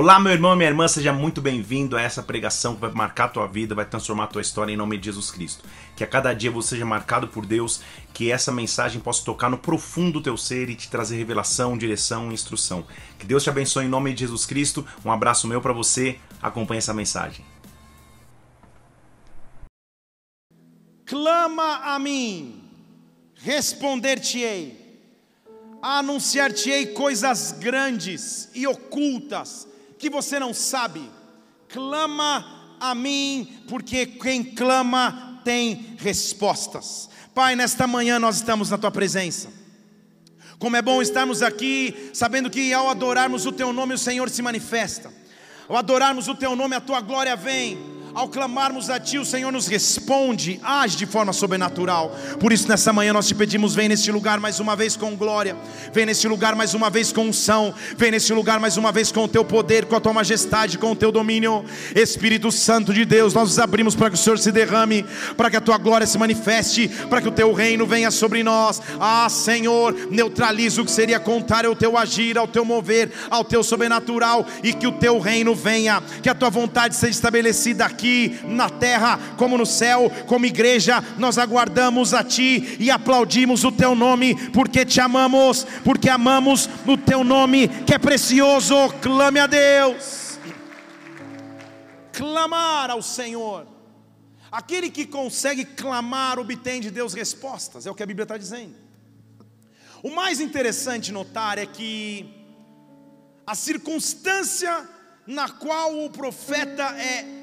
Olá, meu irmão e minha irmã, seja muito bem-vindo a essa pregação que vai marcar a tua vida, vai transformar a tua história em nome de Jesus Cristo. Que a cada dia você seja marcado por Deus, que essa mensagem possa tocar no profundo do teu ser e te trazer revelação, direção e instrução. Que Deus te abençoe em nome de Jesus Cristo. Um abraço meu para você. Acompanhe essa mensagem. Clama a mim, responder-te-ei, anunciar-te-ei coisas grandes e ocultas que você não sabe. Clama a mim, porque quem clama tem respostas. Pai, nesta manhã nós estamos na tua presença. Como é bom estarmos aqui, sabendo que ao adorarmos o teu nome, o Senhor se manifesta. Ao adorarmos o teu nome, a tua glória vem ao clamarmos a Ti, o Senhor nos responde, age de forma sobrenatural. Por isso, nessa manhã, nós te pedimos: vem neste lugar mais uma vez com glória, vem neste lugar mais uma vez com unção, vem neste lugar mais uma vez com o Teu poder, com a Tua majestade, com o Teu domínio. Espírito Santo de Deus, nós nos abrimos para que o Senhor se derrame, para que a Tua glória se manifeste, para que o Teu reino venha sobre nós. Ah, Senhor, neutraliza o que seria contrário ao Teu agir, ao Teu mover, ao Teu sobrenatural e que o Teu reino venha, que a Tua vontade seja estabelecida aqui aqui na terra como no céu, como igreja, nós aguardamos a Ti e aplaudimos o Teu nome, porque te amamos, porque amamos o Teu nome que é precioso. Clame a Deus, clamar ao Senhor. Aquele que consegue clamar obtém de Deus respostas, é o que a Bíblia está dizendo. O mais interessante notar é que a circunstância na qual o profeta é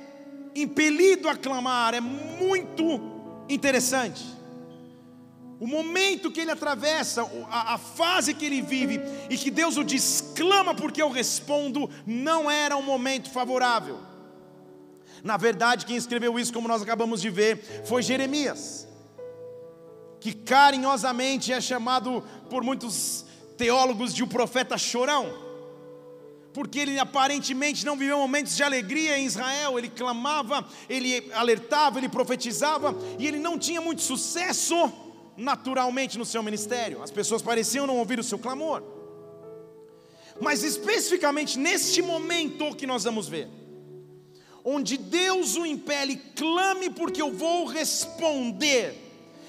impelido a clamar é muito interessante. O momento que ele atravessa, a, a, fase que ele vive, e que Deus o diz, clama porque eu respondo, não era um momento favorável. Na verdade, quem escreveu isso, como nós acabamos de ver, foi Jeremias, que carinhosamente é chamado por muitos teólogos de o um profeta chorão porque ele aparentemente não viveu momentos de alegria em Israel, ele clamava, ele alertava, ele profetizava, e ele não tinha muito sucesso naturalmente no seu ministério, as pessoas pareciam não ouvir o seu clamor. Mas especificamente neste momento que nós vamos ver, onde Deus o impele, clame porque eu vou responder,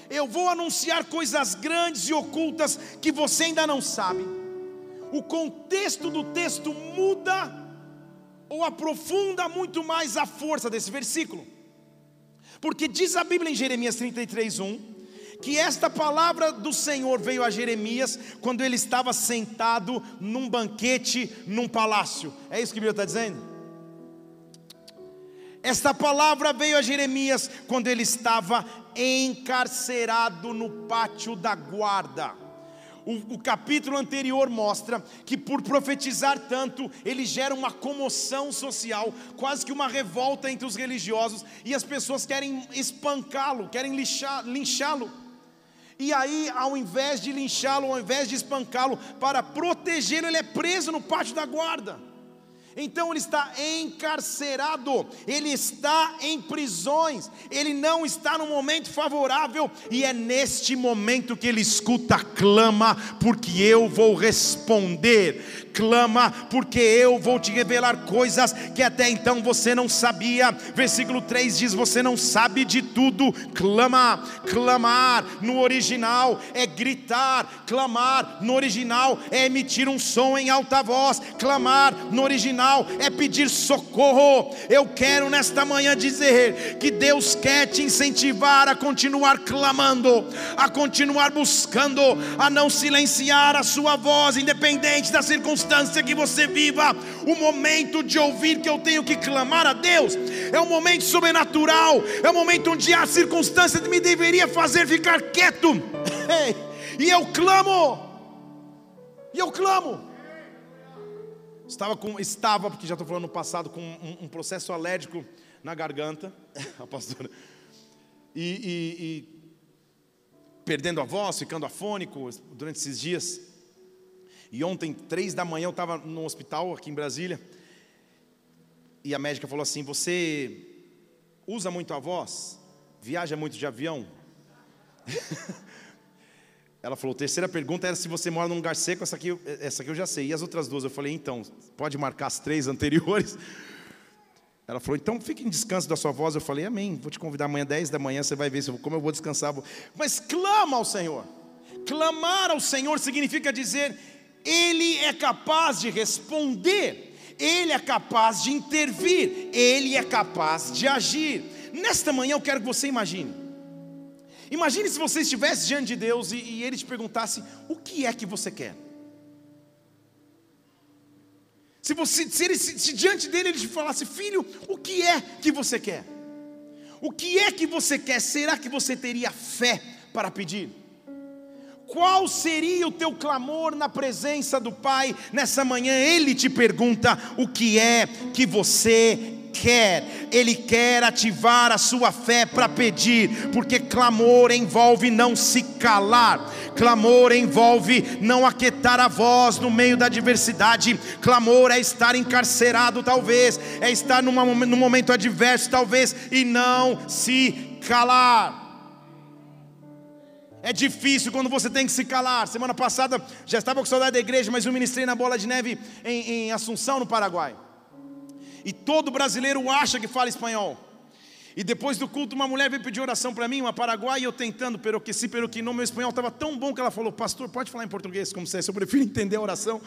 eu vou anunciar coisas grandes e ocultas que você ainda não sabe o contexto do texto muda ou aprofunda muito mais a força desse versículo. Porque diz a Bíblia em Jeremias 33, 1 que esta palavra do Senhor veio a Jeremias quando ele estava sentado num banquete num palácio. É isso que a Bíblia está dizendo? Esta palavra veio a Jeremias quando ele estava encarcerado no pátio da guarda. O, o, capítulo anterior mostra que, por profetizar tanto, ele gera uma comoção social, quase que uma revolta entre os religiosos, e as pessoas querem espancá-lo, querem linchá-lo. E aí, ao invés de linchá-lo, ao invés de espancá-lo, para protegê-lo, ele é preso no pátio da guarda. Então ele está encarcerado, ele está em prisões, ele não está no momento favorável, e é neste momento que ele escuta, clama, porque eu vou responder clama, porque eu vou te revelar coisas que até então você não sabia. Versículo 3 diz: Você não sabe de tudo. Clama, clamar no original é gritar, clamar no original é emitir um som em alta voz, clamar no original é pedir socorro. Eu quero nesta manhã dizer que Deus quer te incentivar a continuar clamando, a continuar buscando, a não silenciar a sua voz, independente circunstâncias circunstância que você viva, o momento de ouvir que eu tenho que clamar a Deus, é um momento sobrenatural, é um momento onde a circunstância me deveria fazer ficar quieto, e eu clamo, e eu clamo. Estava com, estava, porque já estou falando no passado, com um, um processo alérgico na garganta, a pastora, e, e, e perdendo a voz, ficando afônico durante esses dias. E ontem, três da manhã, eu estava no hospital aqui em Brasília. E a médica falou assim: Você usa muito a voz? Viaja muito de avião? Ela falou: terceira pergunta era se você mora num lugar seco, essa aqui, essa aqui eu já sei. E as outras duas? Eu falei: então, pode marcar as três anteriores. Ela falou: então fique em descanso da sua voz. Eu falei: amém. Vou te convidar amanhã, 10 da manhã, você vai ver como eu vou descansar. Mas clama ao Senhor. Clamar ao Senhor significa dizer: Ele é capaz de responder, Ele é capaz de intervir, Ele é capaz de agir. Nesta manhã eu quero que você imagine. Imagine se você estivesse diante de Deus e, e Ele te perguntasse: o que é que você quer? Se, você, se, ele, se, se diante dele ele te falasse, filho, o que é que você quer? O que é que você quer? Será que você teria fé para pedir? Qual seria o teu clamor na presença do Pai nessa manhã? Ele te pergunta o que é que você quer, Ele quer ativar a sua fé para pedir, porque clamor envolve não se calar, clamor envolve não aquietar a voz no meio da adversidade, clamor é estar encarcerado, talvez, é estar numa, num momento adverso, talvez, e não se calar. É difícil quando você tem que se calar. Semana passada já estava com saudade da igreja, mas eu ministrei na bola de neve em, em Assunção, no Paraguai e todo brasileiro acha que fala espanhol. E depois do culto, uma mulher veio pedir oração para mim, uma paraguaia, e eu tentando, pero que sim, pero que não, meu espanhol estava tão bom que ela falou, pastor, pode falar em português como se é, eu prefiro entender a oração.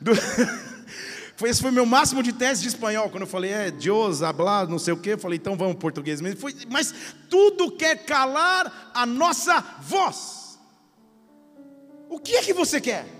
Do... foi, esse foi meu máximo de teste de espanhol, quando eu falei, é, Deus, hablar, não sei o quê, eu falei, então vamos português mesmo. Foi, mas tudo quer calar a nossa voz. O que é que você quer?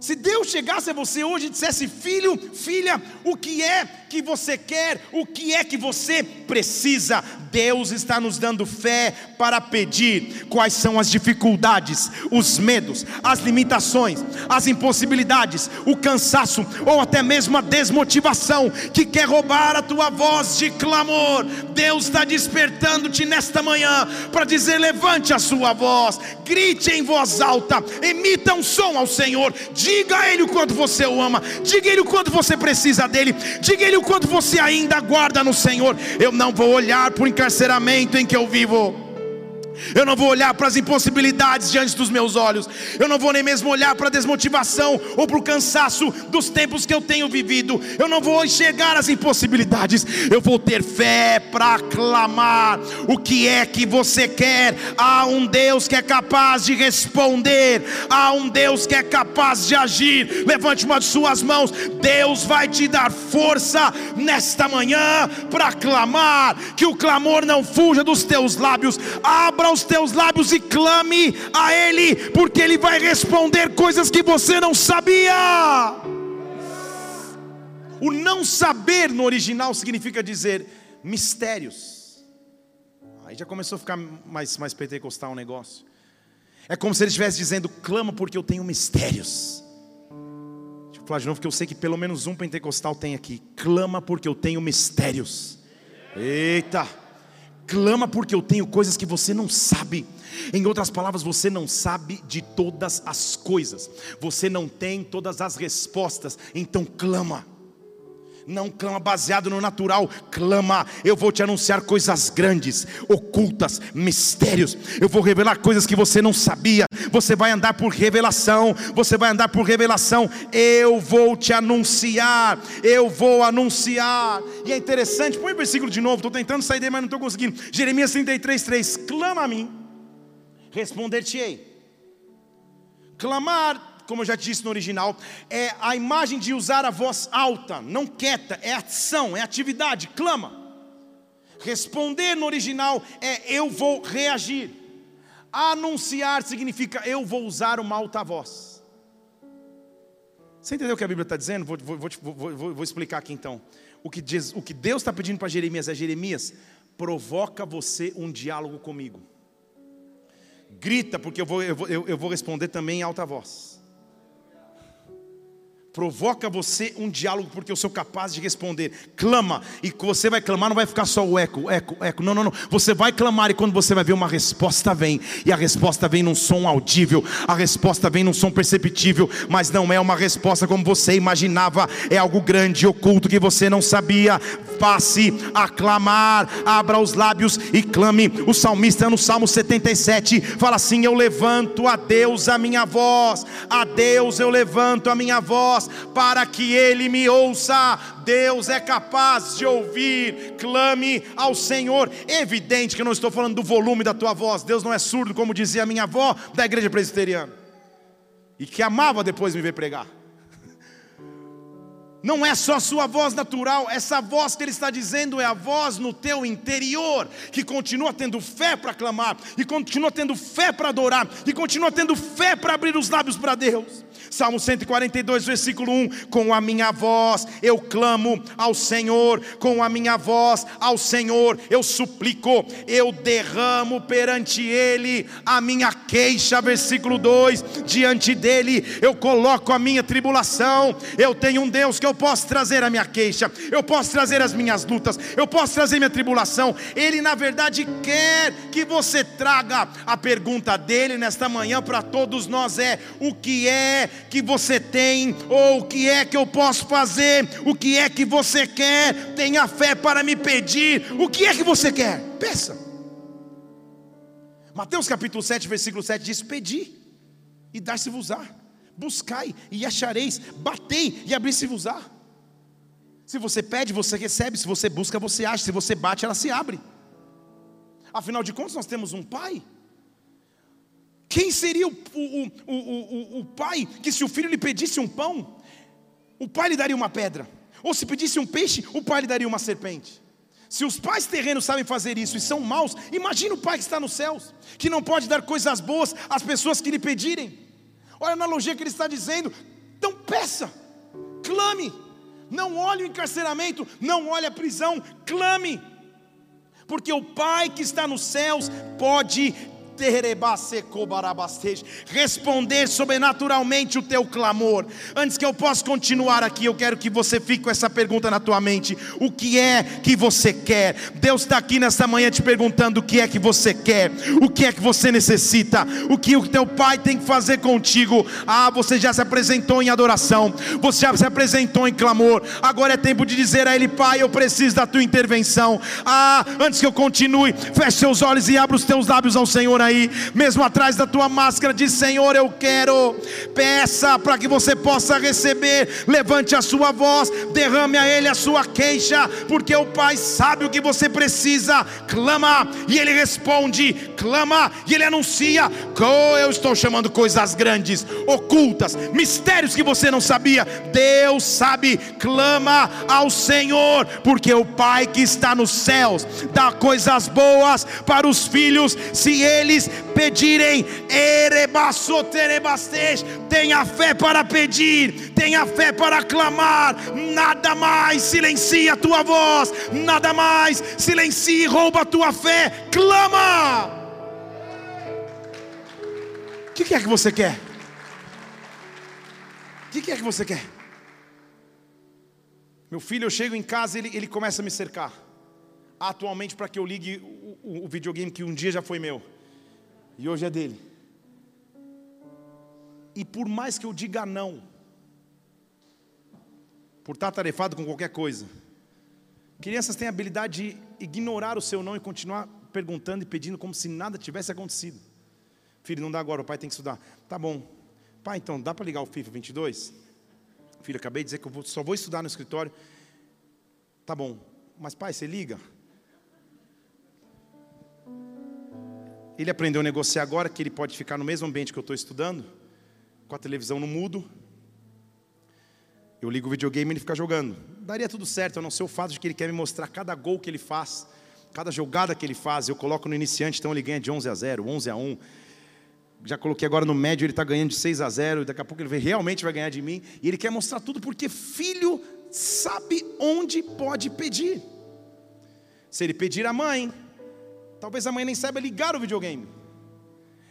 Se Deus chegasse a você hoje e dissesse, filho, filha, o que é que você quer, o que é que você precisa, Deus está nos dando fé para pedir. Quais são as dificuldades, os medos, as limitações, as impossibilidades, o cansaço ou até mesmo a desmotivação que quer roubar a tua voz de clamor. Deus está despertando-te nesta manhã para dizer: levante a sua voz, grite em voz alta, emita um som ao Senhor, diga a Ele o quanto você o ama, diga a Ele o quanto você precisa dEle, diga a Ele o quanto você ainda guarda no Senhor. Eu não vou olhar por encarceramento em que eu vivo eu não vou olhar para as impossibilidades diante dos meus olhos, eu não vou nem mesmo olhar para a desmotivação ou para o cansaço dos tempos que eu tenho vivido, eu não vou enxergar as impossibilidades, eu vou ter fé para clamar o que é que você quer. Há um Deus que é capaz de responder, há um Deus que é capaz de agir. Levante uma de suas mãos, Deus vai te dar força nesta manhã para clamar, que o clamor não fuja dos teus lábios, abra abra os teus lábios e clame a Ele, porque Ele vai responder coisas que você não sabia. O não saber no original significa dizer mistérios. Aí já começou a ficar mais, mais pentecostal o um negócio. É como se ele estivesse dizendo: clama porque eu tenho mistérios. Deixa eu falar de novo, porque eu sei que pelo menos um pentecostal tem aqui. Clama porque eu tenho mistérios. Eita! Clama porque eu tenho coisas que você não sabe. Em outras palavras, você não sabe de todas as coisas. Você não tem todas as respostas. Então clama não clama baseado no natural, clama. Eu vou te anunciar coisas grandes, ocultas, mistérios. Eu vou revelar coisas que você não sabia. Você vai andar por revelação, você vai andar por revelação. Eu vou te anunciar, eu vou anunciar. E é interessante, põe o versículo de novo, estou tentando sair dele, mas não estou conseguindo. Jeremias 33, 3: clama a mim, responder-te-ei. Clamar como eu já disse no original, é a imagem de usar a voz alta, não quieta, é ação, é atividade, clama. Responder no original é eu vou reagir. Anunciar significa eu vou usar uma alta voz. Você entendeu o que a Bíblia está dizendo? Vou, vou, vou, vou, explicar aqui então. O que, diz, o que Deus está pedindo para Jeremias é: Jeremias, provoca você um diálogo comigo. Grita, porque eu vou, eu vou, eu vou responder também em alta voz. Provoca você um diálogo, porque eu sou capaz de responder. Clama, e você vai clamar, não vai ficar só o eco, eco, eco. Não, não, não. Você vai clamar, e quando você vai ver uma resposta vem, e a resposta vem num som audível, a resposta vem num som perceptível, mas não é uma resposta como você imaginava, é algo grande, oculto, que você não sabia. Passe a clamar, abra os lábios e clame. O salmista no Salmo 77 fala assim: Eu levanto a Deus a minha voz, a Deus eu levanto a minha voz para que ele me ouça. Deus é capaz de ouvir, clame ao Senhor. É evidente que eu não estou falando do volume da tua voz, Deus não é surdo, como dizia a minha avó da igreja presbiteriana, e que amava depois me ver pregar. Não é só a sua voz natural, essa voz que ele está dizendo é a voz no teu interior, que continua tendo fé para clamar, e continua tendo fé para adorar, e continua tendo fé para abrir os lábios para Deus. Salmo 142, versículo 1: Com a minha voz eu clamo ao Senhor, com a minha voz ao Senhor eu suplico, eu derramo perante Ele a minha queixa. Versículo 2: Diante dele eu coloco a minha tribulação. Eu tenho um Deus que eu posso trazer a minha queixa, eu posso trazer as minhas lutas, eu posso trazer minha tribulação. Ele, na verdade, quer que você traga a pergunta dele nesta manhã para todos nós: é o que é que você tem, ou o que é que eu posso fazer, o que é que você quer, tenha fé para me pedir, o que é que você quer? Peça. Mateus capítulo 7, versículo 7 diz: Pedi e dar-se-vos-á, buscai e achareis, batei e abrir-se-vos-á. Se você pede, você recebe, se você busca, você acha, se você bate, ela se abre. Afinal de contas, nós temos um Pai quem seria o, o, o, o, pai que, se o filho lhe pedisse um pão, o pai lhe daria uma pedra? Ou se pedisse um peixe, o pai lhe daria uma serpente? Se os pais terrenos sabem fazer isso e são maus, imagina o pai que está nos céus, que não pode dar coisas boas às pessoas que lhe pedirem. Olha a analogia que ele está dizendo. Então peça, clame, não olhe o encarceramento, não olhe a prisão, clame, porque o Pai que está nos céus pode responder sobrenaturalmente o teu clamor. Antes que eu possa continuar aqui, eu quero que você fique com essa pergunta na tua mente: o que é que você quer? Deus está aqui nesta manhã te perguntando o que é que você quer, o que é que você necessita, o que o teu pai tem que fazer contigo. Ah, você já se apresentou em adoração, você já se apresentou em clamor. Agora é tempo de dizer a Ele, Pai, eu preciso da tua intervenção. Ah, antes que eu continue, feche seus olhos e abra os teus lábios ao Senhor aí, mesmo atrás da tua máscara, diz: Senhor, eu quero. Peça para que você possa receber. Levante a sua voz, derrame a Ele a sua queixa, porque o Pai sabe o que você precisa. Clama e Ele responde, clama e Ele anuncia. Oh, eu estou chamando coisas grandes, ocultas, mistérios que você não sabia. Deus sabe, clama ao Senhor, porque o Pai que está nos céus dá coisas boas para os filhos, se Ele eles pedirem, tenha fé para pedir, tenha fé para clamar, nada mais silencia a tua voz, nada mais silencia e rouba a tua fé, clama. O que, é que você quer? O que, é que você quer? Meu filho, eu chego em casa, ele, ele começa a me cercar. Atualmente, para que eu ligue o, o, o videogame que um dia já foi meu e hoje é dele. E por mais que eu diga não, por estar tarefado com qualquer coisa, crianças têm a habilidade de ignorar o seu não e continuar perguntando e pedindo como se nada tivesse acontecido. Filho, não dá agora, o pai tem que estudar. Tá bom. Pai, então, dá para ligar o FIFA 22? Filho, acabei de dizer que eu só vou estudar no escritório. Tá bom. Mas pai, você liga? Ele aprendeu a negociar agora que ele pode ficar no mesmo ambiente que eu estou estudando, com a televisão no mudo. Eu ligo o videogame e ele fica jogando. Daria tudo certo, a não ser o fato de que ele quer me mostrar cada gol que ele faz, cada jogada que ele faz. Eu coloco no iniciante, então ele ganha de 11 a 0, 11 a 1. Já coloquei agora no médio, ele está ganhando de 6 a 0. Daqui a pouco ele realmente vai ganhar de mim. E ele quer mostrar tudo porque filho sabe onde pode pedir. Se ele pedir a mãe, Talvez a mãe nem saiba ligar o videogame.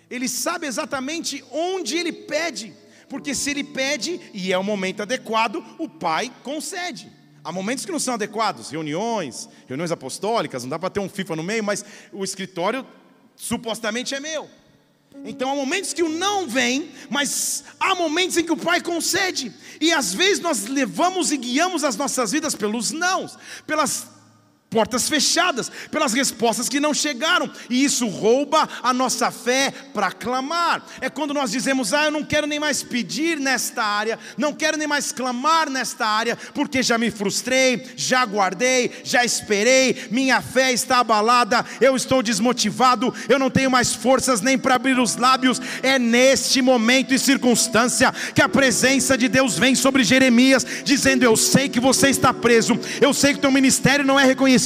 Ele sabe exatamente onde ele pede, Porque se ele pede e é o momento adequado, o pai concede. Há momentos que não são adequados, reuniões, reuniões apostólicas, não dá para ter um FIFA no meio, mas o escritório supostamente é meu. Então há momentos que o não vem, mas há momentos em que o Pai concede. E às vezes nós levamos e guiamos as nossas vidas pelos nãos, pelas portas fechadas, pelas respostas que não chegaram, e isso rouba a nossa fé para clamar. É quando nós dizemos: "Ah, eu não quero nem mais pedir nesta área, não quero nem mais clamar nesta área, porque já me frustrei, já guardei, já esperei, minha fé está abalada, eu estou desmotivado, eu não tenho mais forças nem para abrir os lábios". É neste momento e circunstância que a presença de Deus vem sobre Jeremias, dizendo: "Eu sei que você está preso, eu sei que teu ministério não é reconhecido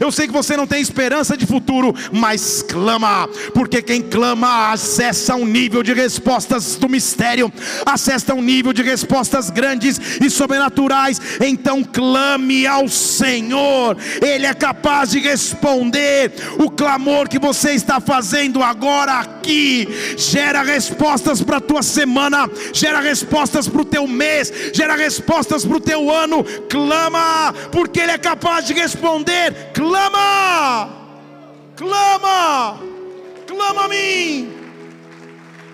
eu sei que você não tem esperança de futuro, mas clama, porque quem clama acessa um nível de respostas do mistério, acessa um nível de respostas grandes e sobrenaturais. Então clame ao Senhor, Ele é capaz de responder o clamor que você está fazendo agora aqui. Gera respostas para a tua semana, gera respostas para o teu mês, gera respostas para o teu ano. Clama, porque Ele é capaz de responder responder, clama, clama, clama a mim,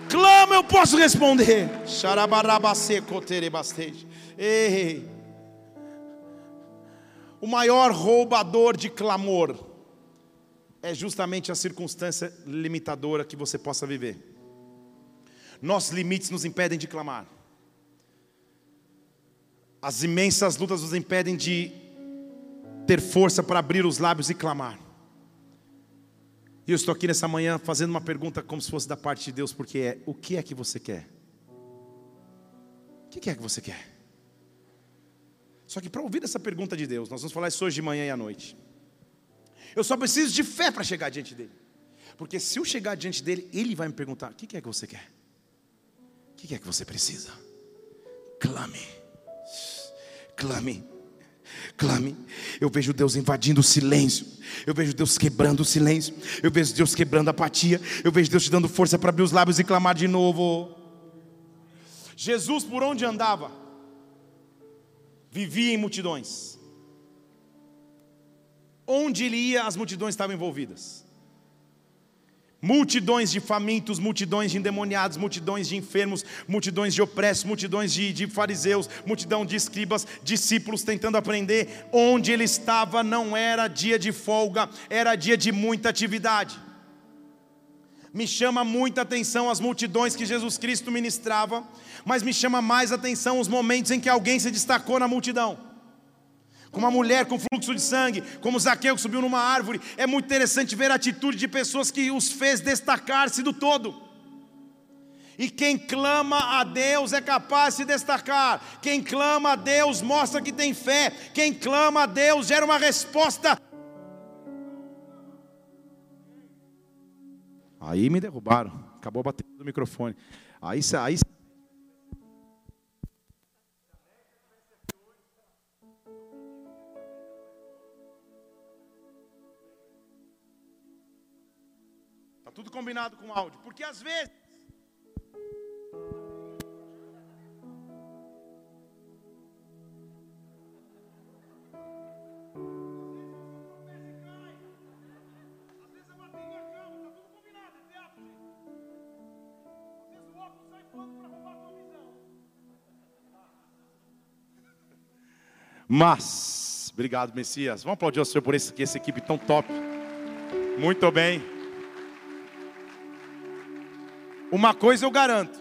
clama, eu posso responder. Ei. O maior roubador de clamor é justamente a circunstância limitadora que você possa viver. Nossos limites nos impedem de clamar. As imensas lutas nos impedem de ter força para abrir os lábios e clamar. E eu estou aqui nessa manhã fazendo uma pergunta como se fosse da parte de Deus, porque é: o que é que você quer? O que é que você quer? Só que para ouvir essa pergunta de Deus, nós vamos falar isso hoje de manhã e à noite. Eu só preciso de fé para chegar diante dele. Porque se eu chegar diante dele, ele vai me perguntar: o que é que você quer? O que é que você precisa? Clame, clame clame. Eu vejo Deus invadindo o silêncio. Eu vejo Deus quebrando o silêncio. Eu vejo Deus quebrando a apatia. Eu vejo Deus te dando força para abrir os lábios e clamar de novo. Jesus, por onde andava, vivia em multidões. Onde ele ia, as multidões estavam envolvidas. Multidões de famintos, multidões de endemoniados, multidões de enfermos, multidões de opressos, multidões de, de, fariseus, multidão de escribas, discípulos tentando aprender. Onde ele estava não era dia de folga, era dia de muita atividade. Me chama muita atenção as multidões que Jesus Cristo ministrava, mas me chama mais atenção os momentos em que alguém se destacou na multidão como uma mulher com fluxo de sangue, como Zaqueu que subiu numa árvore. É muito interessante ver a atitude de pessoas que os fez destacar-se do todo. E quem clama a Deus é capaz de se destacar. Quem clama a Deus mostra que tem fé. Quem clama a Deus gera uma resposta. Aí me derrubaram. Acabou batendo no microfone. Aí, aí combinado com áudio. Porque às vezes. Mas, obrigado, Messias. Vamos aplaudir o Senhor por esse, essa equipe tão top. Muito bem. Uma coisa eu garanto: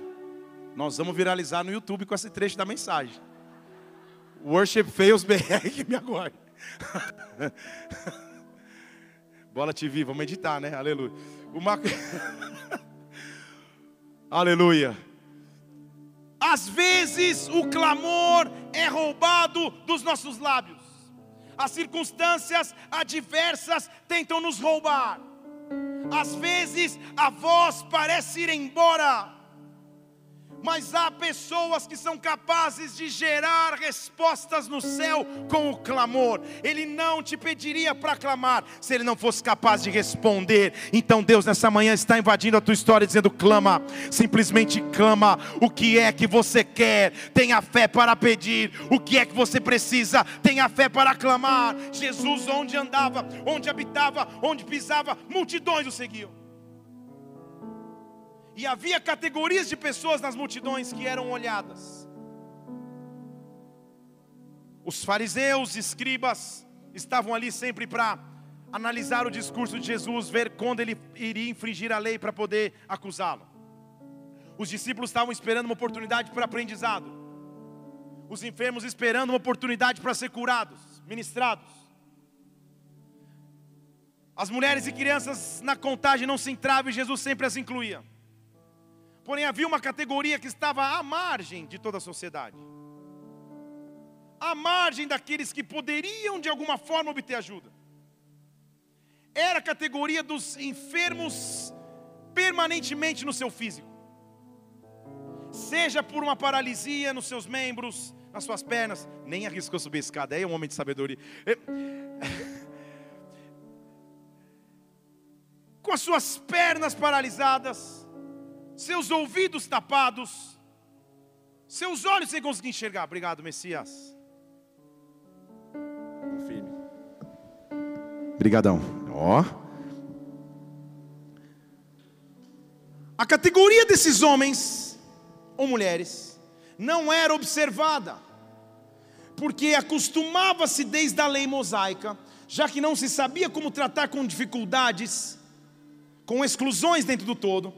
nós vamos viralizar no YouTube com esse trecho da mensagem. Worship Fails BR que me aguarde. Bola TV, vamos meditar, né? Aleluia. Uma... Aleluia. Às vezes o clamor é roubado dos nossos lábios. As circunstâncias adversas tentam nos roubar. Às vezes a voz parece ir embora, mas há pessoas que são capazes de gerar respostas no céu com o clamor. Ele não te pediria para clamar se ele não fosse capaz de responder. Então Deus nessa manhã está invadindo a tua história dizendo: clama, simplesmente clama. O que é que você quer? Tenha fé para pedir. O que é que você precisa? Tenha fé para clamar. Jesus onde andava, onde habitava, onde pisava, multidões o seguiam. E havia categorias de pessoas nas multidões que eram olhadas. Os fariseus, escribas, estavam ali sempre para analisar o discurso de Jesus, ver quando ele iria infringir a lei para poder acusá-lo. Os discípulos estavam esperando uma oportunidade para aprendizado. Os enfermos esperando uma oportunidade para ser curados, ministrados. As mulheres e crianças na contagem não se entravam e Jesus sempre as incluía. Porém, havia uma categoria que estava à margem de toda a sociedade à margem daqueles que poderiam de alguma forma obter ajuda. Era a categoria dos enfermos permanentemente no seu físico, seja por uma paralisia nos seus membros, nas suas pernas, nem arriscou subir a escada, aí é um homem de sabedoria. Com as suas pernas paralisadas, seus ouvidos tapados, seus olhos sem conseguir enxergar. Obrigado, Messias. Firme. Obrigadão. Ó. A categoria desses homens ou mulheres não era observada, porque acostumava-se desde a lei mosaica, já que não se sabia como tratar com dificuldades, com exclusões dentro do todo,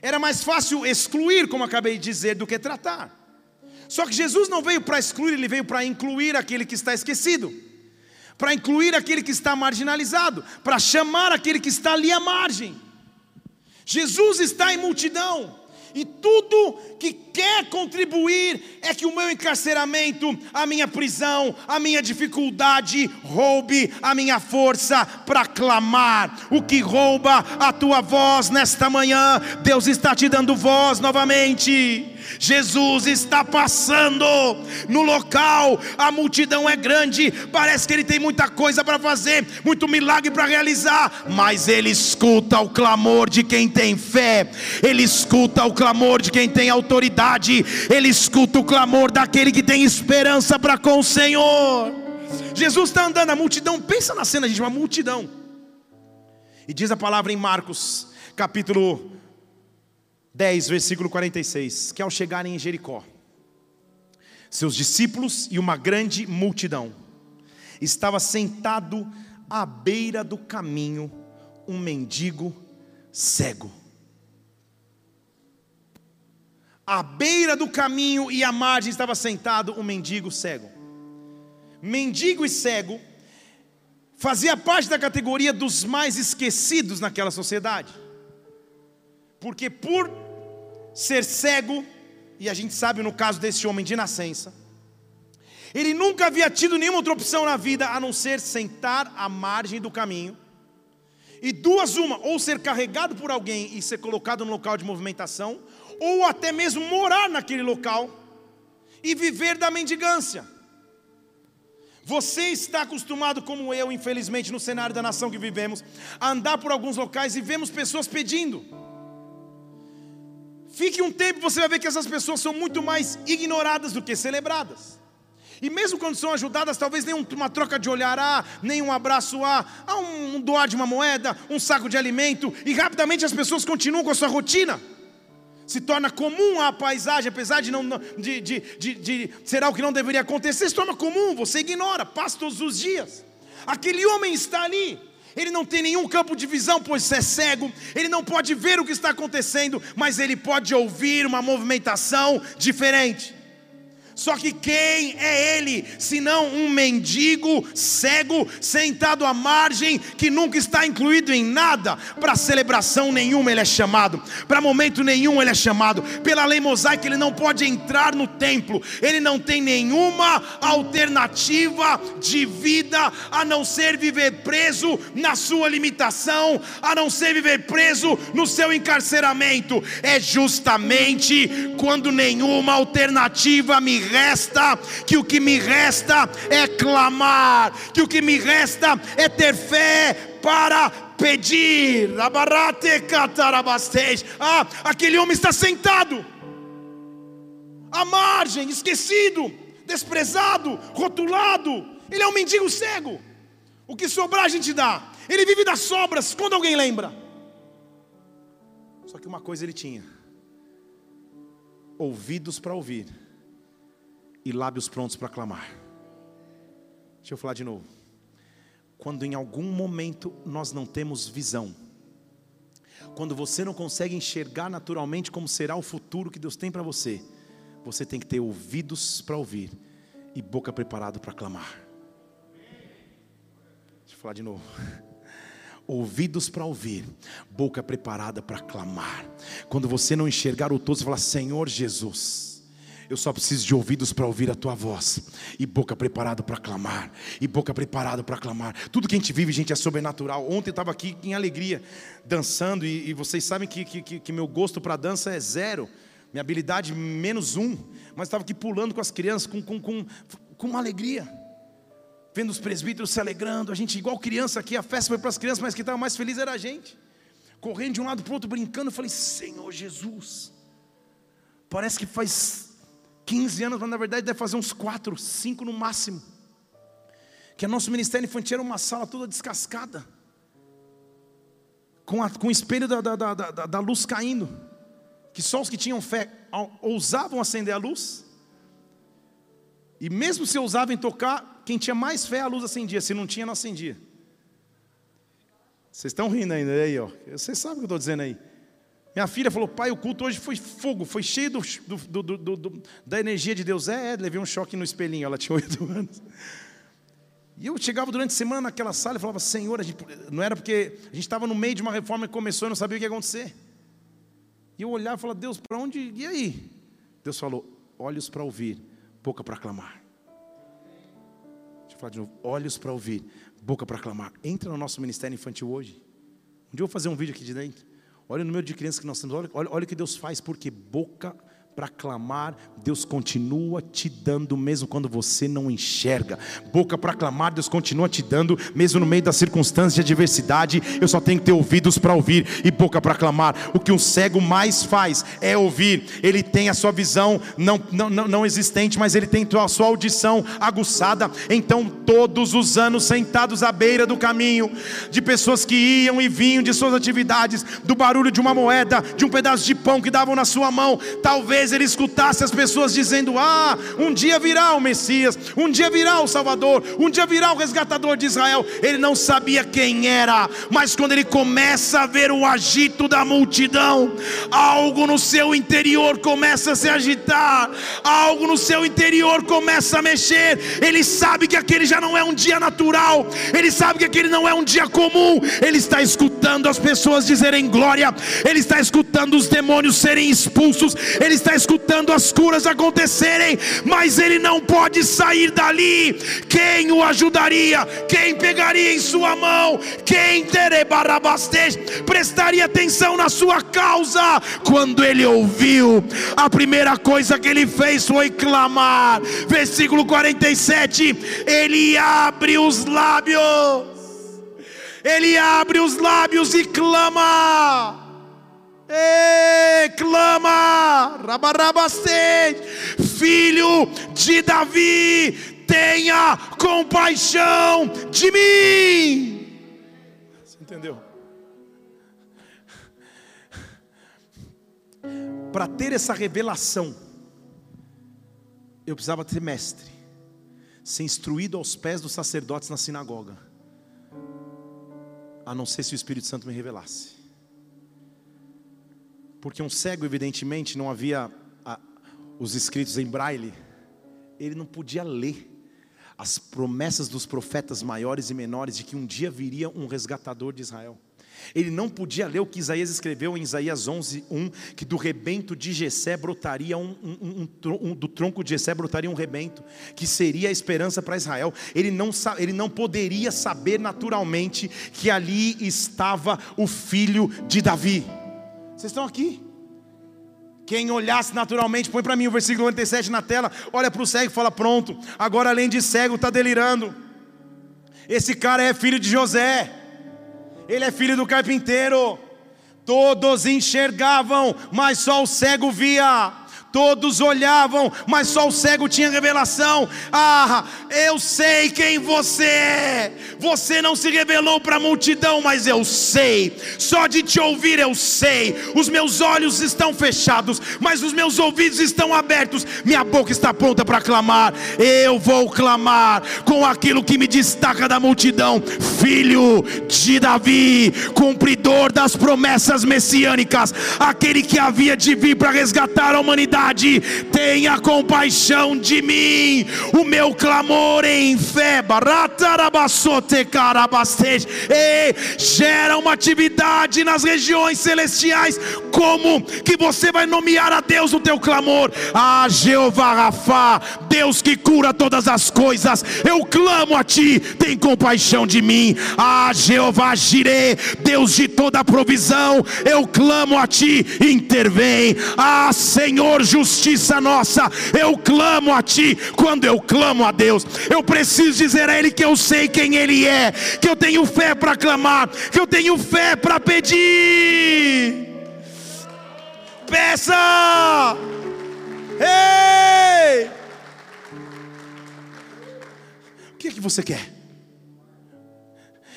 era mais fácil excluir, como acabei de dizer, do que tratar. Só que Jesus não veio para excluir, ele veio para incluir aquele que está esquecido, para incluir aquele que está marginalizado, para chamar aquele que está ali à margem. Jesus está em multidão, e tudo que quer contribuir é que o meu encarceramento, a minha prisão, a minha dificuldade roube a minha força para clamar. O que rouba a tua voz nesta manhã, Deus está te dando voz novamente. Jesus está passando. No local, a multidão é grande, parece que ele tem muita coisa para fazer, muito milagre para realizar, mas ele escuta o clamor de quem tem fé, ele escuta o clamor de quem tem autoridade, ele escuta o clamor daquele que tem esperança para com o Senhor. Jesus está andando, a multidão, pensa na cena, gente, uma multidão. E diz a palavra em Marcos, capítulo 10, versículo 46, que ao chegarem em Jericó, seus discípulos e uma grande multidão, estava sentado à beira do caminho um mendigo cego. À beira do caminho e à margem estava sentado um mendigo cego. Mendigo e cego fazia parte da categoria dos mais esquecidos naquela sociedade. Porque por ser cego, e a gente sabe no caso desse homem de nascença, ele nunca havia tido nenhuma outra opção na vida a não ser sentar à margem do caminho. E duas uma, ou ser carregado por alguém e ser colocado no local de movimentação, ou até mesmo morar naquele local e viver da mendigância. Você está acostumado, como eu, infelizmente, no cenário da nação que vivemos, a andar por alguns locais e vemos pessoas pedindo. Fique um tempo, você vai ver que essas pessoas são muito mais ignoradas do que celebradas. E mesmo quando são ajudadas, talvez nem uma troca de olhar há, nem um abraço há, há um doar de uma moeda, um saco de alimento, e rapidamente as pessoas continuam com a sua rotina. Se torna comum a paisagem, apesar de, não, de, de, de, de ser algo que não deveria acontecer, se torna comum, você ignora, passa todos os dias. Aquele homem está ali, ele não tem nenhum campo de visão, pois é cego, ele não pode ver o que está acontecendo, mas ele pode ouvir uma movimentação diferente. Só que quem é ele, senão um mendigo cego, sentado à margem, que nunca está incluído em nada? Para celebração nenhuma ele é chamado, para momento nenhum ele é chamado. Pela lei mosaica ele não pode entrar no templo, ele não tem nenhuma alternativa de vida a não ser viver preso na sua limitação, a não ser viver preso no seu encarceramento. É justamente quando nenhuma alternativa me resta, que o que me resta é clamar, que o que me resta é ter fé para pedir. Ah, aquele homem está sentado, à margem, esquecido, desprezado, rotulado. Ele é um mendigo cego. O que sobrar a gente dá. Ele vive das sobras quando alguém lembra. Só que uma coisa ele tinha: ouvidos para ouvir e lábios prontos para clamar. Deixa eu falar de novo. Quando em algum momento nós não temos visão, quando você não consegue enxergar naturalmente como será o futuro que Deus tem para você, você tem que ter ouvidos para ouvir e boca preparada para clamar. Deixa eu falar de novo ouvidos para ouvir, boca preparada para clamar. Quando você não enxergar o todo, você fala: Senhor Jesus, eu só preciso de ouvidos para ouvir a tua voz, e boca preparada para clamar, e boca preparada para clamar. Tudo que a gente vive, gente, é sobrenatural. Ontem eu estava aqui em alegria, dançando, e, e vocês sabem que, que, que meu gosto para dança é zero, minha habilidade menos um, mas estava aqui pulando com as crianças, com, com, com, com uma alegria vendo os presbíteros se alegrando, a gente igual criança aqui, a festa foi para as crianças, mas quem estava mais feliz era a gente. Correndo de um lado para o outro, brincando, eu falei, Senhor Jesus, parece que faz 15 anos, mas na verdade deve fazer uns 4, 5 no máximo. Que o nosso ministério infantil era uma sala toda descascada, com, a, com o espelho da, da, da, da, luz caindo, que só os que tinham fé ousavam acender a luz, e mesmo se ousavam tocar, quem tinha mais fé, a luz acendia. Se não tinha, não acendia. Vocês estão rindo ainda aí, ó. Vocês sabem o que eu estou dizendo aí. Minha filha falou, pai, o culto hoje foi fogo, foi cheio do, do, do, da energia de Deus. É, é, levei um choque no espelhinho, ela tinha oito anos. E eu chegava durante a semana naquela sala e falava, Senhor, gente, não era porque a gente estava no meio de uma reforma que começou e não sabia o que ia acontecer. E eu olhava e falava, Deus, para onde? E aí? Deus falou, olhos para ouvir, boca para clamar falar de novo. Olhos para ouvir, boca para clamar. Entra no nosso ministério infantil hoje. Um dia eu vou fazer um vídeo aqui de dentro. Olha o número de crianças que nós temos. Olha, olha, olha o que Deus faz, porque boca para clamar, Deus continua te dando, mesmo quando você não enxerga. Boca para clamar, Deus continua te dando, mesmo no meio das circunstâncias de adversidade. Eu só tenho que ter ouvidos para ouvir e boca para clamar. O que um cego mais faz é ouvir. Ele tem a sua visão não, não, não, não existente, mas ele tem a sua audição aguçada. Então, todos os anos, sentados à beira do caminho, de pessoas que iam e vinham de suas atividades, do barulho de uma moeda, de um pedaço de pão que davam na sua mão, talvez talvez ele escutasse as pessoas dizendo: Ah, um dia virá o Messias, um dia virá o Salvador, um dia virá o resgatador de Israel. Ele não sabia quem era, mas quando ele começa a ver o agito da multidão, algo no seu interior começa a se agitar, algo no seu interior começa a mexer. Ele sabe que aquele já não é um dia natural, ele sabe que aquele não é um dia comum. Ele está escutando as pessoas dizerem glória, ele está escutando os demônios serem expulsos, ele está escutando as curas acontecerem, mas ele não pode sair dali. Quem o ajudaria? Quem pegaria em sua mão? Quem prestaria atenção na sua causa? Quando ele ouviu, a primeira coisa que ele fez foi clamar. Versículo 47: ele abre os lábios. Ele abre os lábios e clama. Ei, clama, rabarabastei, filho de Davi, tenha compaixão de mim. Você entendeu? Para ter essa revelação, eu precisava ser mestre, ser instruído aos pés dos sacerdotes na sinagoga, a não ser se o Espírito Santo me revelasse porque um cego, evidentemente, não havia a, os escritos em braille, ele não podia ler as promessas dos profetas maiores e menores de que um dia viria um resgatador de Israel. Ele não podia ler o que Isaías escreveu em Isaías 11, 1, que do rebento de Jessé brotaria um, um, um, um, do tronco de Jessé brotaria um rebento, que seria a esperança para Israel. Ele não, ele não poderia saber naturalmente que ali estava o filho de Davi. Vocês estão aqui? Quem olhasse naturalmente, põe para mim o versículo 97 na tela, olha para o cego e fala: Pronto, agora além de cego, está delirando. Esse cara é filho de José, ele é filho do carpinteiro. Todos enxergavam, mas só o cego via. Todos olhavam, mas só o cego tinha revelação. Ah, eu sei quem você é. Você não se revelou para a multidão, mas eu sei. Só de te ouvir eu sei. Os meus olhos estão fechados, mas os meus ouvidos estão abertos. Minha boca está pronta para clamar. Eu vou clamar com aquilo que me destaca da multidão. Filho de Davi, cumpridor das promessas messiânicas, aquele que havia de vir para resgatar a humanidade tenha compaixão de mim, o meu clamor em fé, e gera uma atividade nas regiões celestiais, como que você vai nomear a Deus o teu clamor, a ah, Jeová Rafa, Deus que cura todas as coisas, eu clamo a ti, tem compaixão de mim, a ah, Jeová Jireh, Deus de toda provisão, eu clamo a ti, intervém, ah Senhor justiça nossa. Eu clamo a Ti quando eu clamo a Deus. Eu preciso dizer a Ele que eu sei quem Ele é, que eu tenho fé para clamar, que eu tenho fé para pedir. Peça! Ei! O que é que você quer?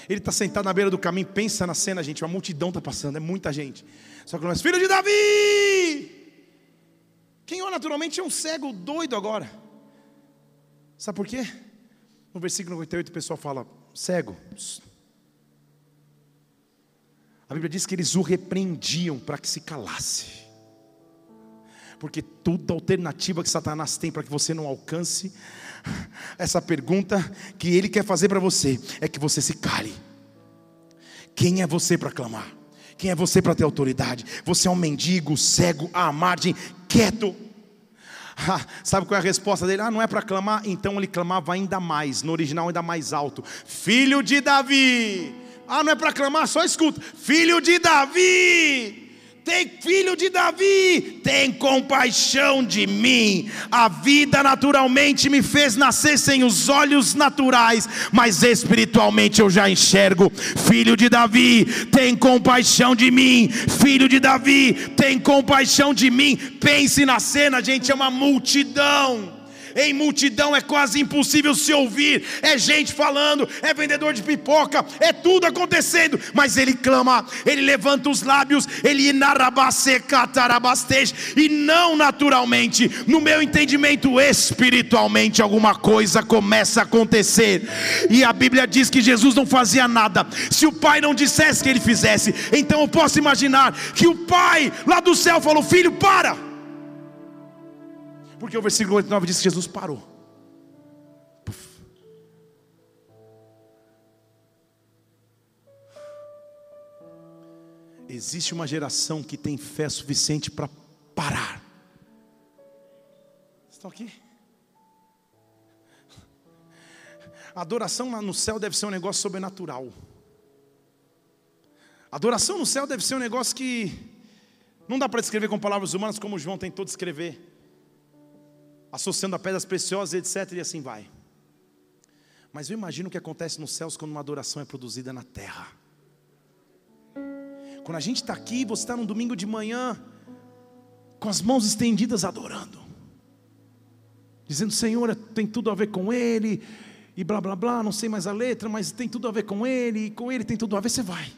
Ele está sentado na beira do caminho, pensa na cena, gente. Uma multidão está passando, é muita gente. Só que nós, filho de Davi! Quem ora naturalmente é um cego doido agora. Sabe por quê? No versículo 98 o pessoal fala: cego. A Bíblia diz que eles o repreendiam para que se calasse. Porque toda alternativa que Satanás tem para que você não alcance essa pergunta que ele quer fazer para você é que você se cale. Quem é você para clamar? Quem é você para ter autoridade? Você é um mendigo, cego, à margem, quieto. Ah, sabe qual é a resposta dele? Ah, não é para clamar? Então ele clamava ainda mais, no original ainda mais alto: Filho de Davi. Ah, não é para clamar? Só escuta: Filho de Davi tem filho de Davi, tem compaixão de mim. A vida naturalmente me fez nascer sem os olhos naturais, mas espiritualmente eu já enxergo. Filho de Davi, tem compaixão de mim. Filho de Davi, tem compaixão de mim. Pense na cena, gente, é uma multidão em multidão é quase impossível se ouvir, é gente falando, é vendedor de pipoca, é tudo acontecendo, mas ele clama, ele levanta os lábios, ele e não naturalmente, no meu entendimento espiritualmente, alguma coisa começa a acontecer, e a Bíblia diz que Jesus não fazia nada, se o Pai não dissesse que ele fizesse, então eu posso imaginar que o Pai lá do céu falou: Filho, para porque o versículo 89 diz que Jesus parou. Puf. Existe uma geração que tem fé suficiente para parar. Estão aqui? A adoração no céu deve ser um negócio sobrenatural. A adoração no céu deve ser um negócio que não dá para descrever com palavras humanas como João tentou descrever associando a pedras preciosas, etc. E assim vai. Mas eu imagino o que acontece nos céus quando uma adoração é produzida na terra. Quando a gente está aqui, você está num domingo de manhã, com as mãos estendidas adorando, dizendo: Senhor, tem tudo a ver com Ele, e blá blá blá, não sei mais a letra, mas tem tudo a ver com Ele, e com Ele tem tudo a ver, você vai.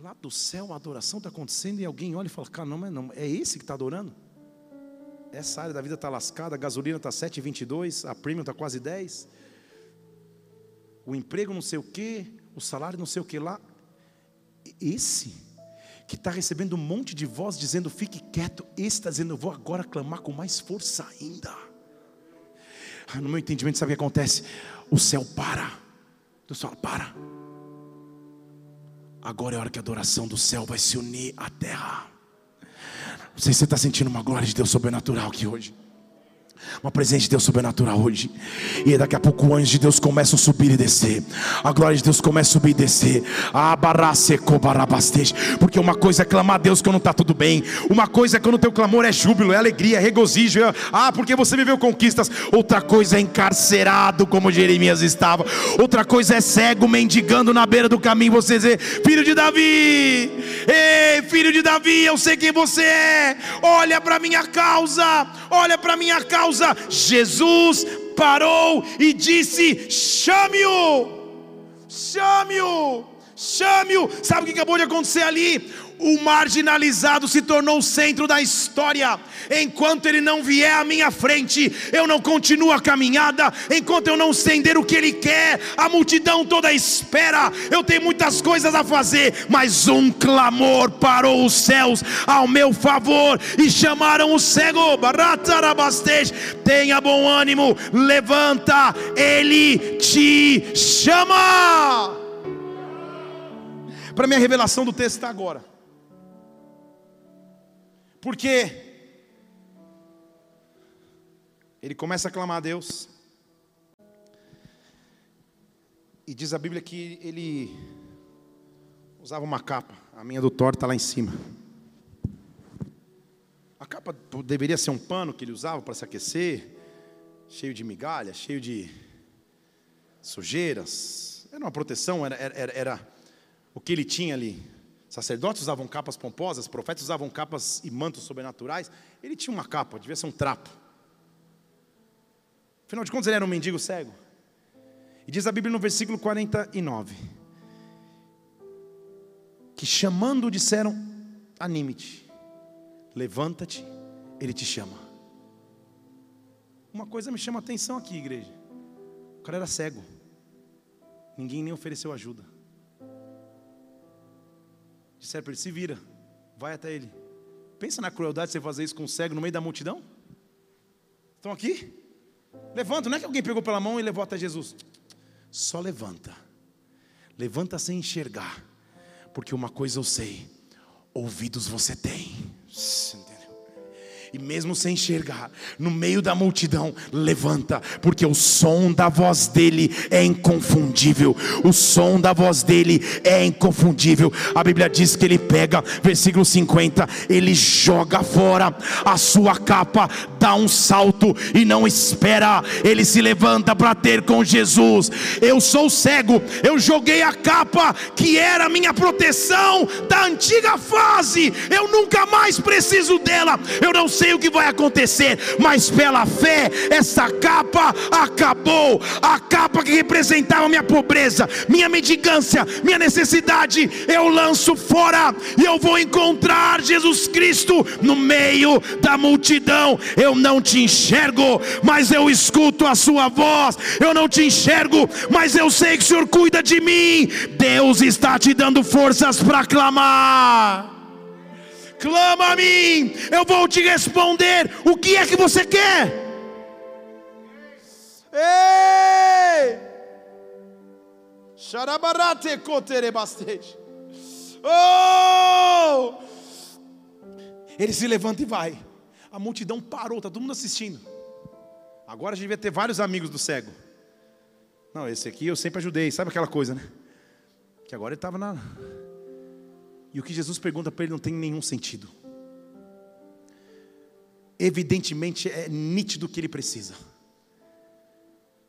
Lá do céu a adoração está acontecendo e alguém olha e fala: Cara, não, não, é esse que está adorando? Essa área da vida está lascada, a gasolina está 7,22, a premium está quase 10. O emprego não sei o que, o salário não sei o que lá. Esse que está recebendo um monte de voz dizendo fique quieto, esse está dizendo eu vou agora clamar com mais força ainda. Ah, no meu entendimento, sabe o que acontece? O céu para. Deus fala: para. Agora é a hora que a adoração do céu vai se unir à terra. Não sei se você está sentindo uma glória de Deus sobrenatural aqui hoje. Uma presença de Deus sobrenatural hoje. E daqui a pouco anjos de Deus começam a subir e descer. A glória de Deus começa a subir e descer. Porque uma coisa é clamar a Deus quando está tudo bem. Uma coisa é quando o teu clamor é júbilo, é alegria, é regozijo. É, ah, porque você viveu conquistas. Outra coisa é encarcerado, como Jeremias estava. Outra coisa é cego, mendigando na beira do caminho. Você dizer, filho de Davi, ei, filho de Davi, eu sei quem você é. Olha para minha causa, olha para minha causa Jesus parou e disse: chame-o, chame-o, chame-o. Sabe o que acabou de acontecer ali? O marginalizado se tornou o centro da história. Enquanto ele não vier à minha frente, eu não continuo a caminhada. Enquanto eu não estender o que ele quer, a multidão toda espera. Eu tenho muitas coisas a fazer, mas um clamor parou os céus ao meu favor e chamaram o cego. Tenha bom ânimo, levanta, ele te chama. Para minha revelação do texto está agora. Porque ele começa a clamar a Deus. E diz a Bíblia que ele usava uma capa. A minha do Thor está lá em cima. A capa deveria ser um pano que ele usava para se aquecer, cheio de migalha, cheio de sujeiras. Era uma proteção, era, era, era o que ele tinha ali. Sacerdotes usavam capas pomposas, profetas usavam capas e mantos sobrenaturais. Ele tinha uma capa, devia ser um trapo. Afinal de contas, ele era um mendigo cego. E diz a Bíblia no versículo 49: que chamando disseram: anime-te, levanta-te, ele te chama. Uma coisa me chama a atenção aqui, igreja. O cara era cego, ninguém nem ofereceu ajuda. Disseram para ele: se vira, vai até ele. Pensa na crueldade de você fazer isso com um cego no meio da multidão. Estão aqui? Levanta, não é que alguém pegou pela mão e levou até Jesus. Só levanta. Levanta sem enxergar. Porque uma coisa eu sei: ouvidos você tem e mesmo sem enxergar, no meio da multidão, levanta, porque o som da voz dele é inconfundível. O som da voz dele é inconfundível. A Bíblia diz que ele pega, versículo 50, ele joga fora a sua capa, dá um salto e não espera. Ele se levanta para ter com Jesus. Eu sou cego, eu joguei a capa que era minha proteção da antiga fase. Eu nunca mais preciso dela. Eu não sei o que vai acontecer, mas pela fé, essa capa acabou. A capa que representava minha pobreza, minha mendigância, minha necessidade, eu lanço fora e eu vou encontrar Jesus Cristo no meio da multidão. Eu não te enxergo, mas eu escuto a sua voz. Eu não te enxergo, mas eu sei que o Senhor cuida de mim. Deus está te dando forças para clamar clama a mim, eu vou te responder. O que é que você quer? Ei! Xarabarate coterebastej. Oh! Ele se levanta e vai. A multidão parou, está todo mundo assistindo. Agora a gente devia ter vários amigos do cego. Não, esse aqui eu sempre ajudei, sabe aquela coisa, né? Que agora ele estava na. E o que Jesus pergunta para ele não tem nenhum sentido. Evidentemente é nítido o que ele precisa.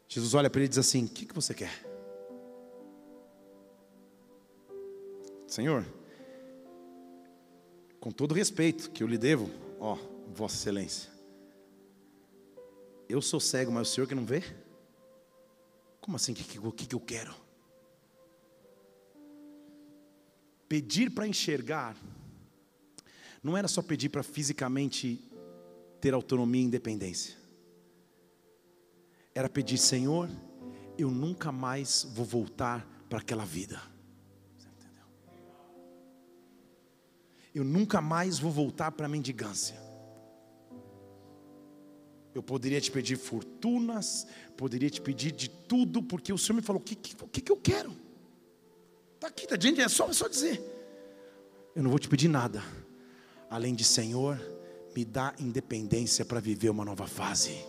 Jesus olha para ele e diz assim: O que, que você quer? Senhor, com todo respeito que eu lhe devo, ó, Vossa Excelência, eu sou cego, mas o senhor que não vê? Como assim? O que, que, que eu quero? Pedir para enxergar não era só pedir para fisicamente ter autonomia e independência. Era pedir, Senhor, eu nunca mais vou voltar para aquela vida. eu nunca mais vou voltar para a mendigância. Eu poderia te pedir fortunas, poderia te pedir de tudo, porque o Senhor me falou: o que, que, que eu quero? Está aqui, está diante, é só, é só dizer. Eu não vou te pedir nada, além de Senhor, me dá independência para viver uma nova fase.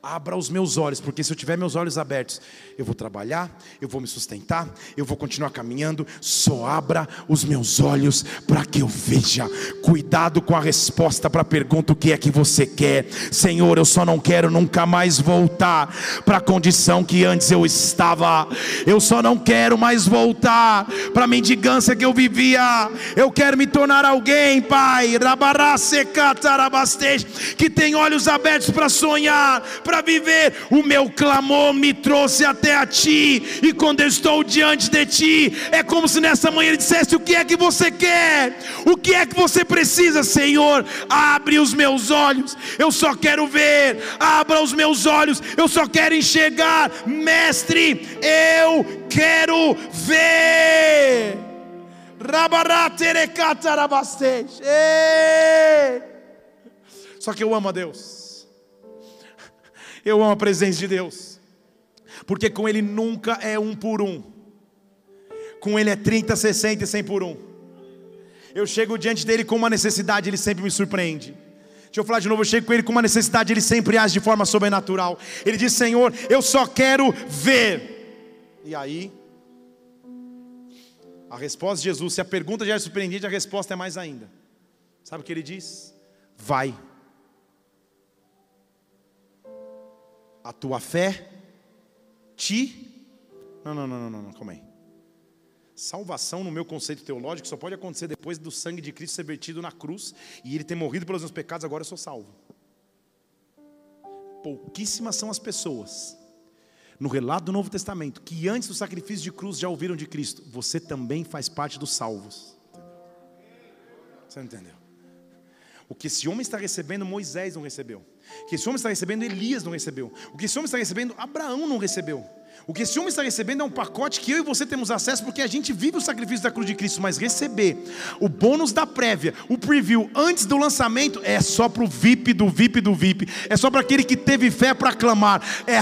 Abra os meus olhos, porque se eu tiver meus olhos abertos, eu vou trabalhar, eu vou me sustentar, eu vou continuar caminhando. Só abra os meus olhos para que eu veja. Cuidado com a resposta para a pergunta: o que é que você quer? Senhor, eu só não quero nunca mais voltar para a condição que antes eu estava. Eu só não quero mais voltar para a mendigância que eu vivia. Eu quero me tornar alguém, Pai, que tem olhos abertos para sonhar, para viver. O meu clamor me trouxe até a ti, e quando eu estou diante de ti, é como se nessa manhã ele dissesse: O que é que você quer? O que é que você precisa, Senhor? Abre os meus olhos, eu só quero ver. Abra os meus olhos, eu só quero enxergar. Mestre, eu quero ver. Ei! Só que eu amo a Deus. Eu amo a presença de Deus. Porque com Ele nunca é um por um. Com Ele é 30, 60 e 100 por um. Eu chego diante dele com uma necessidade, Ele sempre me surpreende. Deixa eu falar de novo, eu chego com Ele com uma necessidade, Ele sempre age de forma sobrenatural. Ele diz: Senhor, eu só quero ver. E aí, a resposta de Jesus, se a pergunta já é surpreendente, a resposta é mais ainda. Sabe o que ele diz? Vai. A tua fé te. Não, não, não, não, não, calma aí. Salvação, no meu conceito teológico, só pode acontecer depois do sangue de Cristo ser vertido na cruz e ele ter morrido pelos meus pecados, agora eu sou salvo. Pouquíssimas são as pessoas, no relato do Novo Testamento, que antes do sacrifício de cruz já ouviram de Cristo. Você também faz parte dos salvos. Você não entendeu? O que esse homem está recebendo, Moisés não recebeu. O que esse homem está recebendo, Elias não recebeu. O que esse homem está recebendo, Abraão não recebeu. O que esse homem está recebendo é um pacote que eu e você temos acesso porque a gente vive o sacrifício da cruz de Cristo, mas receber o bônus da prévia, o preview antes do lançamento é só para o VIP do VIP do VIP, é só para aquele que teve fé para clamar. É,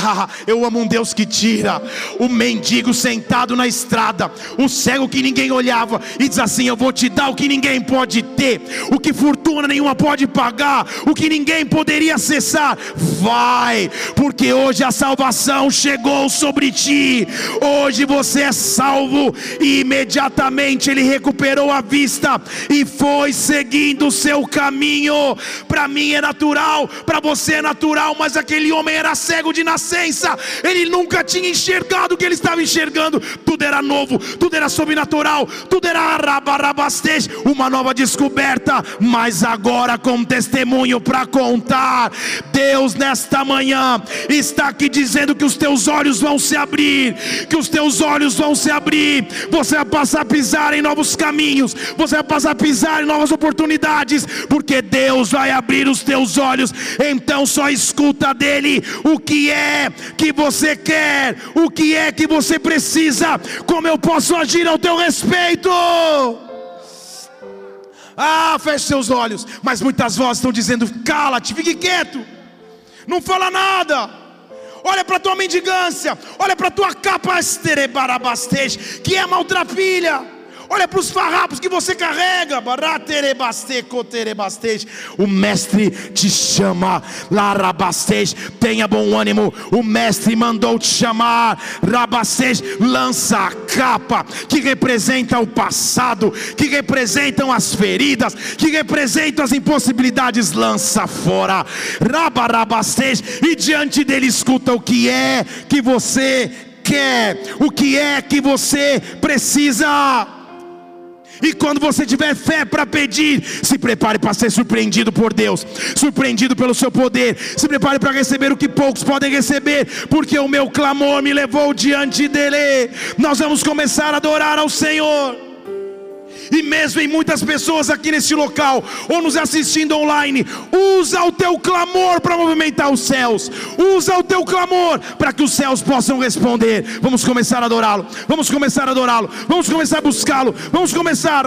eu amo um Deus que tira o mendigo sentado na estrada, o cego que ninguém olhava e diz assim: Eu vou te dar o que ninguém pode ter, o que fortuna nenhuma pode pagar, o que ninguém poderia acessar. Vai, porque hoje a salvação chegou sobre ti. Hoje você é salvo. E imediatamente ele recuperou a vista e foi seguindo o seu caminho. Para mim é natural, para você é natural, mas aquele homem era cego de nascença. Ele nunca tinha enxergado o que ele estava enxergando. Tudo era novo, tudo era sobrenatural, tudo era arabarabastej, uma nova descoberta. Mas agora com testemunho para contar, Deus nesta manhã está aqui dizendo que os teus olhos vão se abrir abrir, que os teus olhos vão se abrir, você vai passar a pisar em novos caminhos, você vai passar a pisar em novas oportunidades, porque Deus vai abrir os teus olhos, então só escuta dele o que é que você quer, o que é que você precisa, como eu posso agir ao teu respeito. Ah, feche seus olhos, mas muitas vozes estão dizendo: cala-te, fique quieto, não fala nada olha para a tua mendigância, olha para a tua capa, que é maltrapilha olha para os farrapos que você carrega. O mestre te chama, Larabastej, tenha bom ânimo. O mestre mandou te chamar, Rabastej, lança a capa que representa o passado, que representam as feridas, que representam as impossibilidades, lança fora, Rabarabastej, e diante dele escuta o que é que você quer, o que é que você precisa. E quando você tiver fé para pedir, se prepare para ser surpreendido por Deus, surpreendido pelo seu poder. Se prepare para receber o que poucos podem receber, porque o meu clamor me levou diante dele. Nós vamos começar a adorar ao Senhor. E mesmo em muitas pessoas aqui nesse local, ou nos assistindo online, usa o teu clamor para movimentar os céus, usa o teu clamor para que os céus possam responder. Vamos começar a adorá-lo, vamos começar a adorá-lo, vamos começar a buscá-lo, vamos começar.